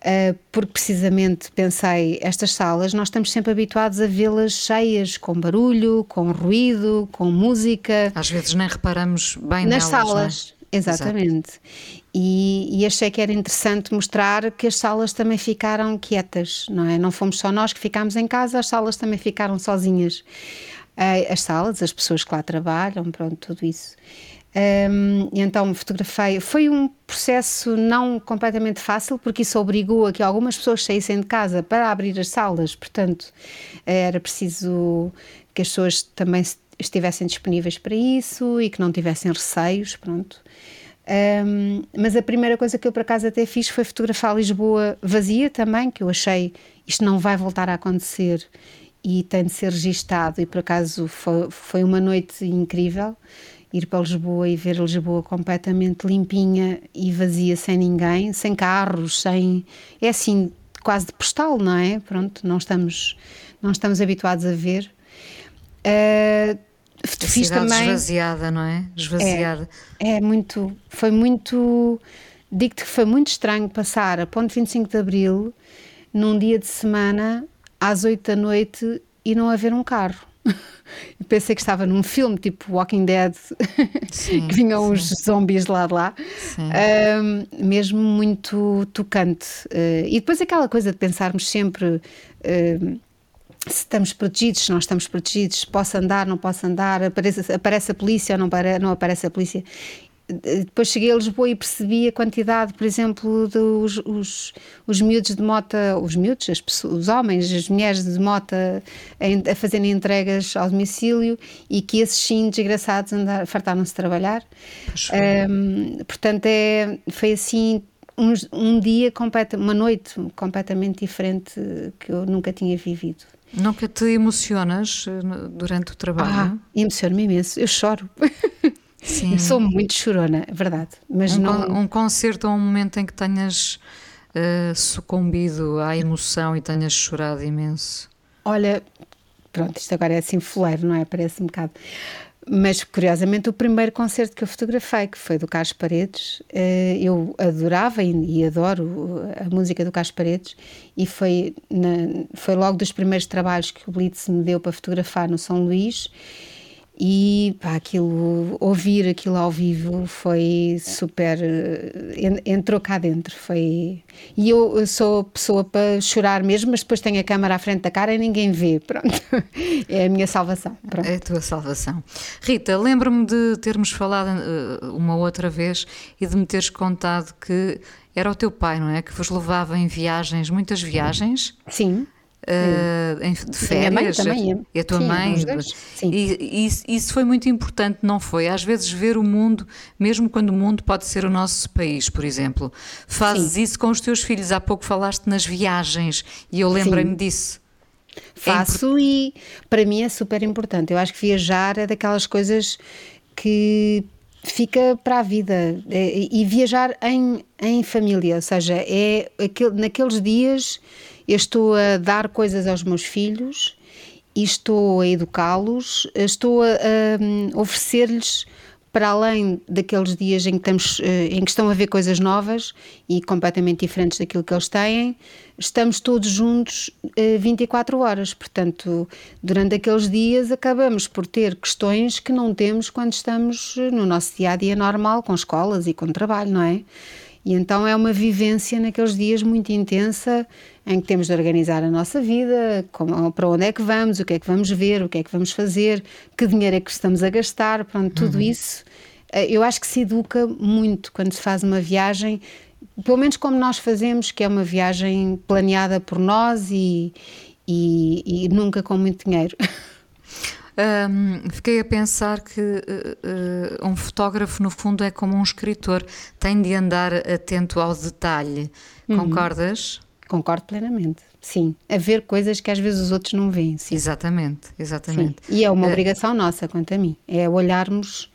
B: eh, porque precisamente pensei, estas salas nós estamos sempre habituados a vê-las cheias, com barulho, com ruído, com música.
A: Às vezes nem reparamos bem
B: nas
A: nelas,
B: salas.
A: É?
B: Exatamente. E, e, achei que era interessante mostrar que as salas também ficaram quietas, não é? Não fomos só nós que ficámos em casa, as salas também ficaram sozinhas as salas, as pessoas que lá trabalham, pronto, tudo isso. Um, então fotografei. Foi um processo não completamente fácil, porque isso obrigou a que algumas pessoas saíssem de casa para abrir as salas, portanto, era preciso que as pessoas também estivessem disponíveis para isso e que não tivessem receios, pronto. Um, mas a primeira coisa que eu por acaso até fiz foi fotografar Lisboa vazia também, que eu achei isto não vai voltar a acontecer e tem de ser registado. E por acaso foi, foi uma noite incrível ir para Lisboa e ver Lisboa completamente limpinha e vazia, sem ninguém, sem carros, sem. É assim, quase de postal, não é? Pronto, não estamos, não estamos habituados a ver. Uh,
A: a fiz também. esvaziada, não é? Esvaziada.
B: É, é muito. Foi muito. Digo-te que foi muito estranho passar a ponto 25 de Abril num dia de semana às 8 da noite e não haver um carro. Pensei que estava num filme tipo Walking Dead, sim, que vinham sim. os zombies lá de lá, um, mesmo muito tocante. Uh, e depois aquela coisa de pensarmos sempre uh, se estamos protegidos, se não estamos protegidos, posso andar, não posso andar, aparece, aparece a polícia ou não, não aparece a polícia depois cheguei a Lisboa e percebi a quantidade, por exemplo, dos os, os miúdos de mota, os miúdos, as pessoas, os homens, as mulheres de mota a, a fazerem entregas ao domicílio e que esses sim desgraçados fartaram-se de trabalhar. Um, portanto, é, foi assim um, um dia, completo, uma noite completamente diferente que eu nunca tinha vivido.
A: Nunca te emocionas eh, durante o trabalho?
B: Ah, emociono-me imenso, eu choro. Sim. Eu sou muito chorona, é verdade. Mas
A: um,
B: não...
A: um concerto ou um momento em que tenhas uh, sucumbido à emoção e tenhas chorado imenso?
B: Olha, pronto, isto agora é assim fuleiro, não é? Parece um bocado. Mas curiosamente, o primeiro concerto que eu fotografei, que foi do Carlos Paredes, uh, eu adorava e, adoro a música do Carlos Paredes, e foi, na, foi logo dos primeiros trabalhos que o Blitz me deu para fotografar no São Luís e pá, aquilo, ouvir aquilo ao vivo foi super. eh, entrou cá dentro. Foi. E eu sou pessoa para chorar mesmo, mas depois tenho a câmara à frente da cara e ninguém vê. Pronto. É a minha salvação. Pronto.
A: É a tua salvação. Rita, lembro-me de termos falado eh, uma outra vez e de me teres contado que era o teu pai, não é? Que vos levava em viagens, muitas viagens.
B: Sim.
A: Uh, em, de férias
B: E a mãe também ia.
A: e a tua
B: Sim,
A: mãe.
B: Sim.
A: e, isso- isso foi muito importante não foi? Às vezes ver o mundo mesmo quando o mundo pode ser o nosso país por exemplo. Fazes isso com os teus filhos. Há pouco falaste nas viagens e eu lembrei-me disso.
B: Faço e para mim é super importante. Eu acho que viajar é daquelas coisas que fica para a vida. É- e viajar em, em família, ou seja, é aquele, naqueles dias eu estou a dar coisas aos meus filhos e estou a educá-los, estou a, a, hum, oferecer-lhes para além daqueles dias em que, estamos, eh, em que estão a ver coisas novas e completamente diferentes daquilo que eles têm, estamos todos juntos eh, 24 horas. Portanto, durante aqueles dias acabamos por ter questões que não temos quando estamos eh, no nosso dia a dia normal, com escolas e com trabalho, não é? E então é uma vivência naqueles dias muito intensa em que temos de organizar a nossa vida, como, para onde é que vamos, o que é que vamos ver, o que é que vamos fazer, que dinheiro é que estamos a gastar, pronto, tudo isso. Eh, Eu acho que se educa muito quando se faz uma viagem, pelo menos como nós fazemos, que é uma viagem planeada por nós e, e, e nunca com muito dinheiro.
A: Hum, fiquei a pensar que eh, um fotógrafo, no fundo, é como um escritor, tem de andar atento ao detalhe.
B: Uhum.
A: Concordas?
B: Concordo plenamente, sim. A ver coisas que às vezes os outros não veem, sim.
A: Exatamente,
B: Sim.
A: exatamente.
B: E é uma obrigação nossa, quanto a mim. É olharmos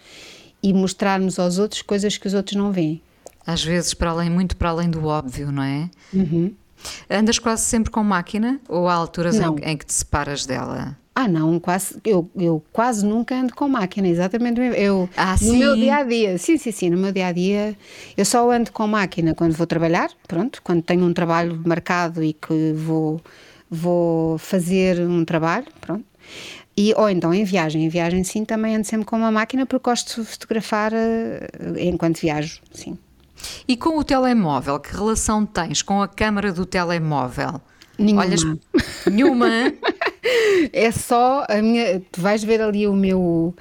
B: e mostrarmos aos outros coisas que os outros não veem.
A: Às vezes, para além, muito para além do óbvio, não é?
B: Uhum.
A: Andas quase sempre com máquina ou há alturas em, em que te separas dela?
B: Ah, não, quase, eu, eu quase nunca ando com máquina, exatamente. Eu,
A: Ah,
B: no
A: sim?
B: meu dia a dia, sim, sim, sim, no meu dia a dia, eu só ando com máquina quando vou trabalhar, pronto, quando tenho um trabalho marcado e que vou, vou fazer um trabalho, pronto. E, ou então em viagem, em viagem sim, também ando sempre com uma máquina porque gosto de fotografar eh, enquanto viajo, sim.
A: E com o telemóvel, que relação tens com a câmara do telemóvel?
B: Nenhuma.
A: Olhas nenhuma?
B: É só a minha. Tu vais ver ali o meu,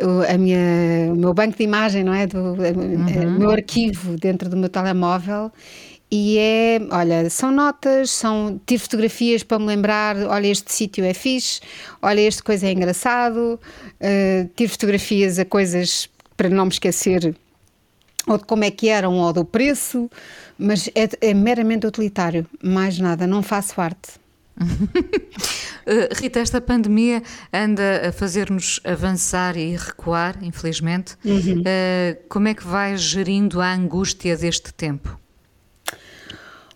B: o, a minha, o meu banco de imagem, não é? Do, O meu arquivo dentro do meu telemóvel. E é, olha, são notas, são, tiro fotografias para me lembrar, olha, este sítio é fixe, olha, este coisa é engraçado, uh, tiro fotografias a coisas para não me esquecer ou de como é que eram, ou do preço, mas é, é meramente utilitário, mais nada, não faço arte.
A: Uh, Rita, esta pandemia anda a fazer-nos avançar e recuar, infelizmente.
B: Uhum.
A: Uh, como é que vais gerindo a angústia deste tempo?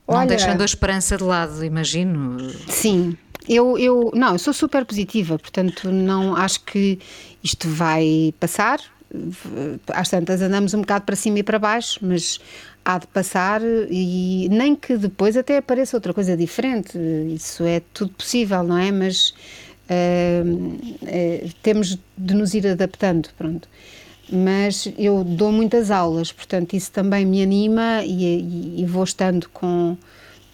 A: Não
B: Olha-
A: deixando a esperança de lado, imagino.
B: Sim, eu, eu não, eu sou super positiva, portanto não acho que isto vai passar. Às tantas andamos um bocado para cima e para baixo, mas há de passar e nem que depois até apareça outra coisa diferente. Isso é tudo possível, não é? Mas ah, eh, temos de nos ir adaptando, pronto. Mas eu dou muitas aulas, portanto isso também me anima e, e- e vou estando com,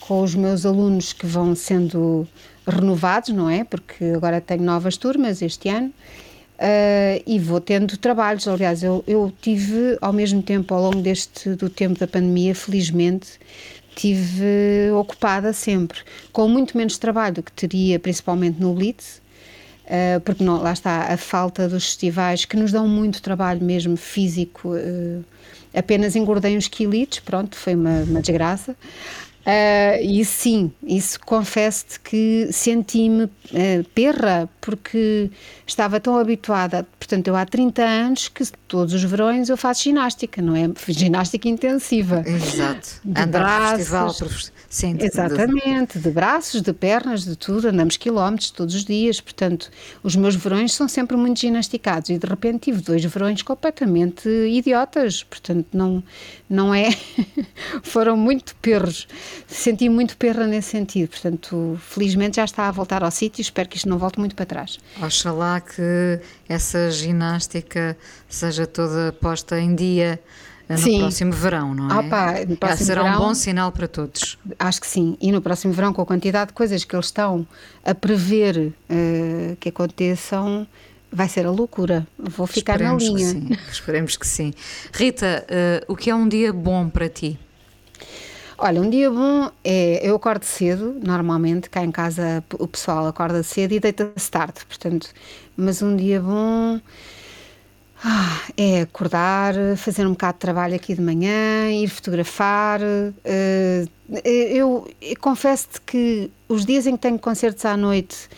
B: com os meus alunos que vão sendo renovados, não é? Porque agora tenho novas turmas este ano. ah, e vou tendo trabalhos, aliás, eu, eu tive ao mesmo tempo, ao longo deste do tempo da pandemia, felizmente, tive ocupada sempre, com muito menos trabalho do que teria principalmente no Blitz, Uh, porque não, lá está a falta dos festivais que nos dão muito trabalho mesmo físico. uh, apenas engordei uns quilitos, pronto, foi uma, uma desgraça. Uh, e sim, isso confesso-te que senti-me uh, perra, porque estava tão habituada. Portanto, eu há 30 anos que todos os verões eu faço ginástica, não é? Ginástica intensiva.
A: Exato.
B: De
A: Andar
B: braços.
A: festival Sim, de-
B: Exatamente, de braços, de pernas, de tudo, andamos quilómetros todos os dias, portanto, os meus verões são sempre muito ginasticados e de repente tive dois verões completamente idiotas, portanto, não, não é. foram muito perros, senti muito perra nesse sentido, portanto, felizmente já está a voltar ao sítio, espero que isto não volte muito para trás. Atrás.
A: Oxalá que essa ginástica seja toda posta em dia no sim. próximo verão, não é?
B: Opa, no próximo
A: será
B: verão,
A: um bom sinal para todos.
B: Acho que sim. E no próximo verão, com a quantidade de coisas que eles estão a prever uh, que aconteçam, vai ser a loucura. Vou ficar
A: Esperemos
B: na linha.
A: Que sim. Esperemos que sim. Rita, uh, o que é um dia bom para ti?
B: Olha, um dia bom é. Eu acordo cedo, normalmente, cá em casa o pessoal acorda cedo e deita-se tarde, portanto. Mas um dia bom. Ah, é acordar, fazer um bocado de trabalho aqui de manhã, ir fotografar. Uh, eu, eu confesso-te que os dias em que tenho concertos à noite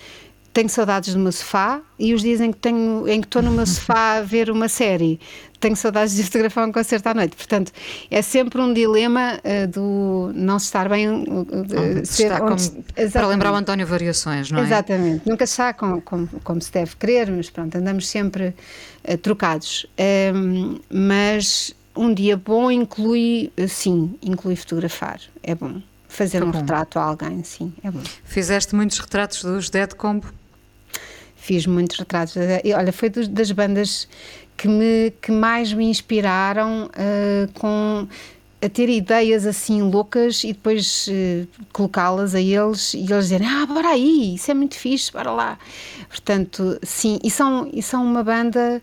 B: tenho saudades do meu sofá e os dias em que tenho em que estou no meu sofá a ver uma série tenho saudades de fotografar um concerto à noite portanto é sempre um dilema uh, do não se estar bem uh,
A: ser, onde, como, para lembrar o António Variações não é?
B: exatamente nunca está como, como, como se deve querer mas pronto andamos sempre uh, trocados um, mas um dia bom inclui sim inclui fotografar é bom fazer um bom. retrato a alguém, sim, é bom.
A: Fizeste muitos retratos dos Dead Combo?
B: Fiz muitos retratos. E, olha, foi dos, das bandas que, me, que mais me inspiraram uh, com a ter ideias assim loucas e depois uh, colocá-las a eles e eles dizerem, ah, bora aí, isso é muito fixe, bora lá. Portanto, sim, e são, e são uma banda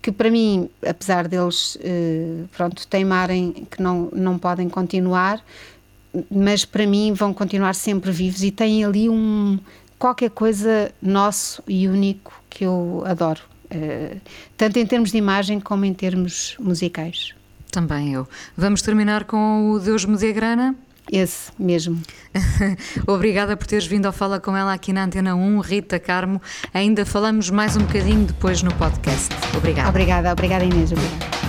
B: que para mim, apesar deles, uh, pronto, teimarem que não, não podem continuar, mas para mim vão continuar sempre vivos e têm ali um qualquer coisa nosso e único que eu adoro, uh, tanto em termos de imagem como em termos musicais.
A: Também eu. Vamos terminar com o Deus me dê grana?
B: Esse mesmo.
A: Obrigada por teres vindo ao Fala com ela aqui na Antena 1, Rita Carmo. Ainda falamos mais um bocadinho depois no podcast. Obrigada.
B: Obrigada, obrigada Inês. Obrigada.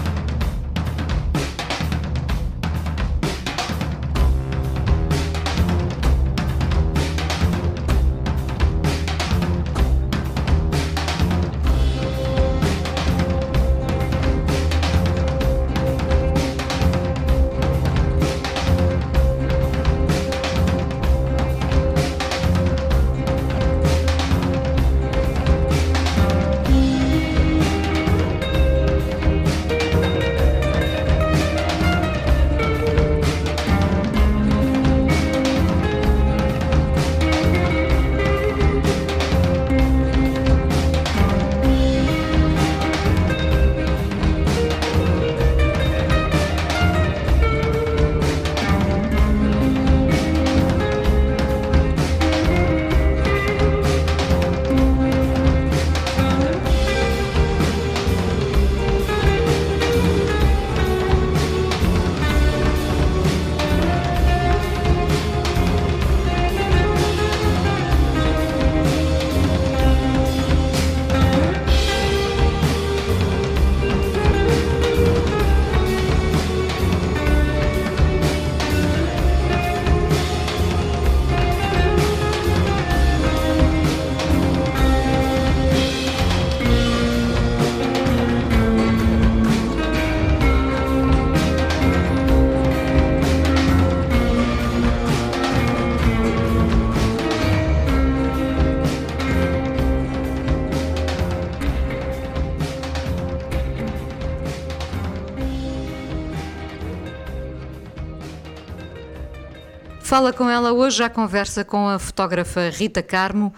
A: Fala com ela hoje, já conversa com a fotógrafa Rita Carmo.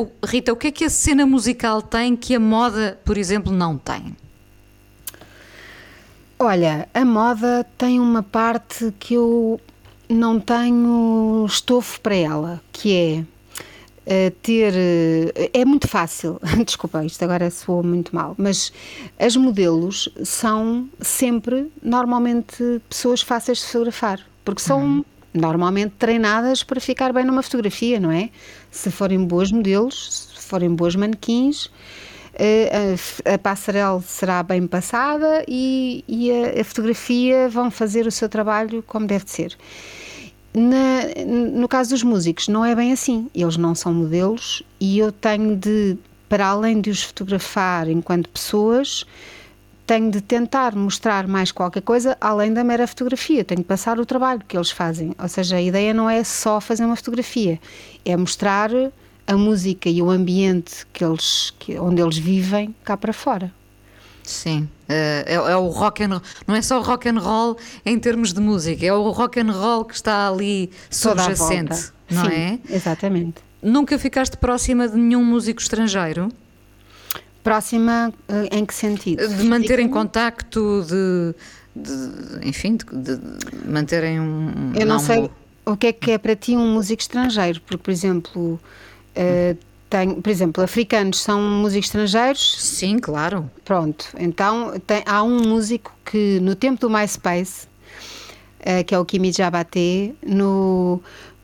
A: Uh, Rita, o que é que a cena musical tem que a moda, por exemplo, não tem?
B: Olha, a moda tem uma parte que eu não tenho estofo para ela, que é uh, ter. Uh, é muito fácil, desculpa, isto agora soou muito mal, mas as modelos são sempre, normalmente, pessoas fáceis de fotografar, porque são. Uhum normalmente treinadas para ficar bem numa fotografia, não é? Se forem boas modelos, se forem boas manequins, eh, a, passarela será bem passada e, e a, a, fotografia vão fazer o seu trabalho como deve ser. Na, no caso dos músicos, não é bem assim. Eles não são modelos e eu tenho de, para além de os fotografar enquanto pessoas, tenho de tentar mostrar mais qualquer coisa além da mera fotografia, tenho de passar o trabalho que eles fazem. Ou seja, a ideia não é só fazer uma fotografia, é mostrar a música e o ambiente que eles, que, onde eles vivem cá para fora.
A: Sim, é, é, é, o rock and não é só o rock and roll em termos de música, é o rock and roll que está ali subjacente, não
B: Sim,
A: é?
B: Exatamente.
A: Nunca ficaste próxima de nenhum músico estrangeiro?
B: Próxima uh, em que sentido?
A: De manter em contacto, de, de enfim, de, de, manterem um.
B: Eu não, não sei o que é que é para ti um músico estrangeiro, porque, por exemplo, uh, tem, por exemplo, africanos são músicos estrangeiros?
A: Sim, claro.
B: Pronto, então tem, há um músico que no tempo do MySpace, uh, que é o Kimi Jabate, no,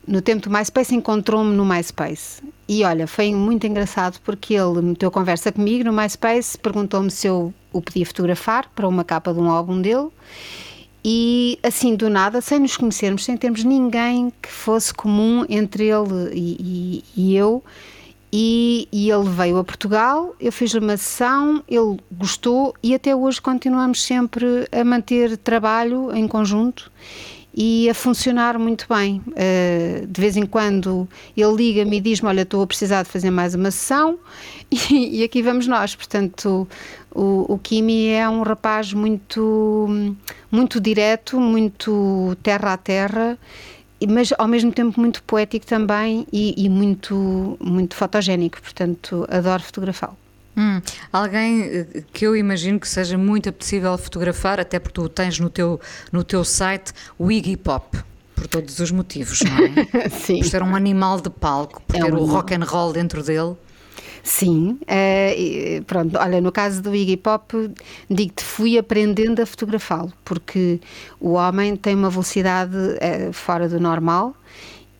B: no tempo do MySpace encontrou-me no MySpace. E olha, foi muito engraçado porque ele meteu conversa comigo no MySpace, perguntou-me se eu o podia fotografar para uma capa de um álbum dele. E assim, do nada, sem nos conhecermos, sem termos ninguém que fosse comum entre ele e, e, e eu, e, e, ele veio a Portugal, eu fiz uma sessão, ele gostou e até hoje continuamos sempre a manter trabalho em conjunto e a funcionar muito bem. Uh, de vez em quando ele liga-me e diz-me: Olha, estou a precisar de fazer mais uma sessão, e, e aqui vamos nós. Portanto, o, o Kimi é um rapaz muito, muito direto, muito terra a terra mas ao mesmo tempo muito poético também e, e muito, muito fotogénico, portanto adoro fotografá-lo.
A: Hum, alguém eh, que eu imagino que seja muito apetecível fotografar, até porque tu tens no teu, no teu site o Iggy Pop, por todos os motivos, não
B: é? Sim.
A: Por ser um animal de palco, por é ter um... o rock and roll dentro dele.
B: Sim, uh, pronto, olha, no caso do Iggy Pop, digo-te, fui aprendendo a fotografá-lo, porque o homem tem uma velocidade uh, fora do normal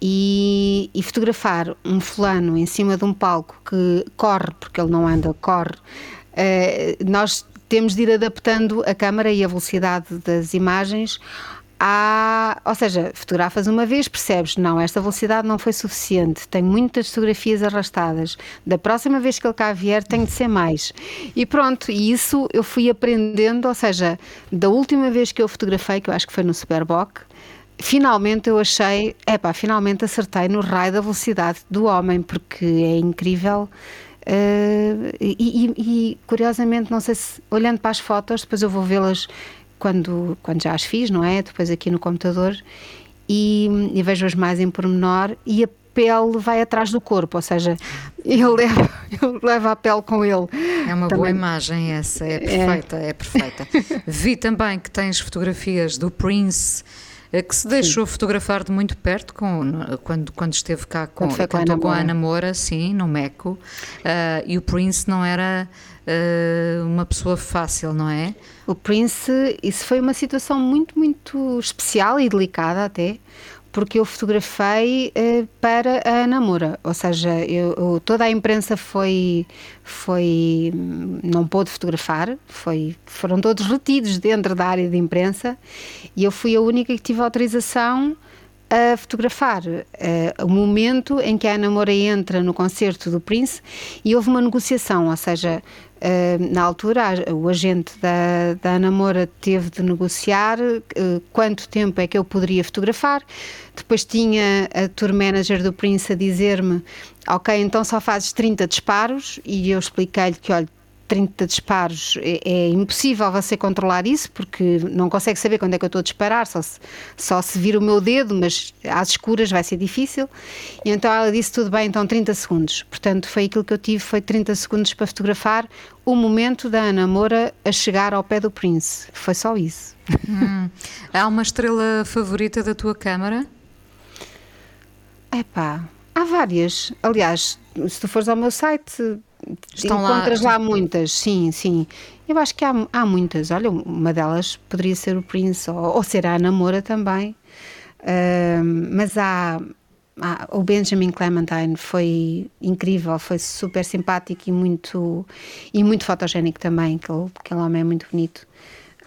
B: e, e, fotografar um fulano em cima de um palco que corre, porque ele não anda, corre, uh, nós temos de ir adaptando a câmara e a velocidade das imagens Há, ou seja, fotografas uma vez, percebes, não, esta velocidade não foi suficiente, tem muitas fotografias arrastadas. Da próxima vez que ele cá vier, tem de ser mais. E pronto, e isso eu fui aprendendo, ou seja, da última vez que eu fotografei, que eu acho que foi no Superboc, finalmente eu achei, epá, finalmente acertei no raio da velocidade do homem, porque é incrível. Uh, e, e, curiosamente, não sei se olhando para as fotos, depois eu vou vê-las quando, quando já as fiz, não é? Depois aqui no computador e, e vejo-as mais em pormenor e a pele vai atrás do corpo, ou seja, ele leva, ele leva a pele com ele.
A: É uma também. boa imagem essa, é perfeita, é, é perfeita. Vi também que tens fotografias do Prince que se deixou sim. fotografar de muito perto com, quando, quando esteve cá com, quando com, a Ana, com a Ana Moura, sim, no Meco, uh, e o Prince não era uh, uma pessoa fácil, não é?
B: O Prince, isso foi uma situação muito, muito especial e delicada até, porque eu fotografei uh, para a Namora, ou seja, eu, eu, toda a imprensa foi, foi não pôde fotografar, foi, foram todos retidos dentro da área de imprensa e eu fui a única que tive autorização a fotografar uh, o momento em que a Ana Moura entra no concerto do Prince e houve uma negociação, ou seja, na altura o agente da, da Ana Moura teve de negociar uh, quanto tempo é que eu poderia fotografar. Depois tinha a tour manager do Prince a dizer-me: Ok, então só fazes 30 disparos, e eu expliquei-lhe que, olha 30 disparos é, é, impossível você controlar isso porque não consegue saber quando é que eu estou a disparar, só se, só se vir o meu dedo, mas às escuras vai ser difícil. E então ela disse: tudo bem, então 30 segundos. Portanto, foi aquilo que eu tive: foi 30 segundos para fotografar o momento da Ana Moura a chegar ao pé do Prince. Foi só isso.
A: Hum. Há uma estrela favorita da tua câmara?
B: Epá, há várias. Aliás, se tu fores ao meu site Estão Encontras lá, lá muitas, sim, sim. Eu acho que há, há muitas. Olha, uma delas poderia ser o Prince ou, ou ser a Namora também. Uh, mas há, há, o Benjamin Clementine foi incrível, foi super simpático e muito e muito fotogénico também. Aquele, aquele homem é muito bonito.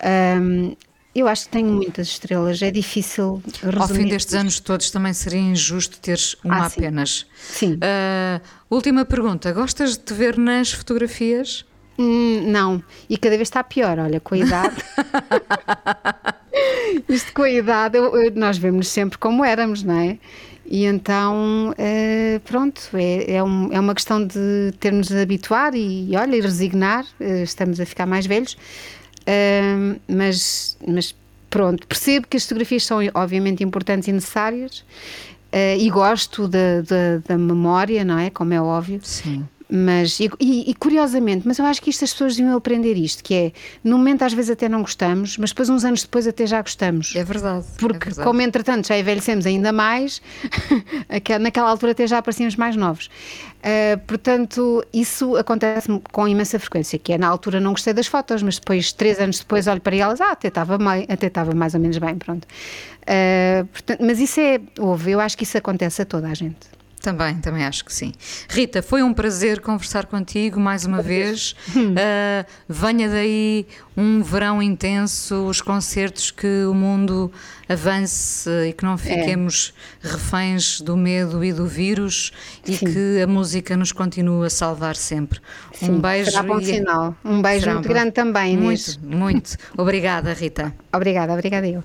B: Um, eu acho que tenho muitas estrelas, é difícil resumir.
A: Ao fim destes anos todos também seria injusto teres uma ah, sim. apenas.
B: Sim. Uh,
A: última pergunta: gostas de te ver nas fotografias?
B: Hum, não, e cada vez está pior, olha, com a idade. Isto com a idade, eu, eu, nós vemos sempre como éramos, não é? E então, uh, pronto, é, é, um, é, uma questão de termos de habituar e, olha, e resignar. Uh, estamos a ficar mais velhos, mas, mas pronto, percebo que as fotografias são obviamente importantes e necessárias. e gosto da, da memória, não é? Como é óbvio.
A: Sim.
B: Mas, e, e, curiosamente, mas eu acho que isto as pessoas deviam aprender isto, que é, no momento às vezes até não gostamos, mas depois uns anos depois até já gostamos.
A: É verdade.
B: Porque
A: é verdade.
B: como entretanto já envelhecemos ainda mais, naquela altura até já parecíamos mais novos. Uh, portanto, isso acontece com imensa frequência, que é na altura não gostei das fotos, mas depois, três anos depois, olho para elas, ah, até estava, até estava mais ou menos bem, pronto. Uh, portanto, mas isso é, houve, eu acho que isso acontece a toda a gente.
A: Também, também acho que sim. Rita, foi um prazer conversar contigo mais uma vez. Uh, venha daí um verão intenso, os concertos que o mundo avance e que não é. fiquemos é. reféns do medo e do vírus sim. e que a música nos continue a salvar sempre.
B: Sim, um beijo. Será bom e... sinal. Um beijo muito grande também,
A: Inês. Muito, muito. Obrigada, Rita.
B: obrigada, obrigada eu.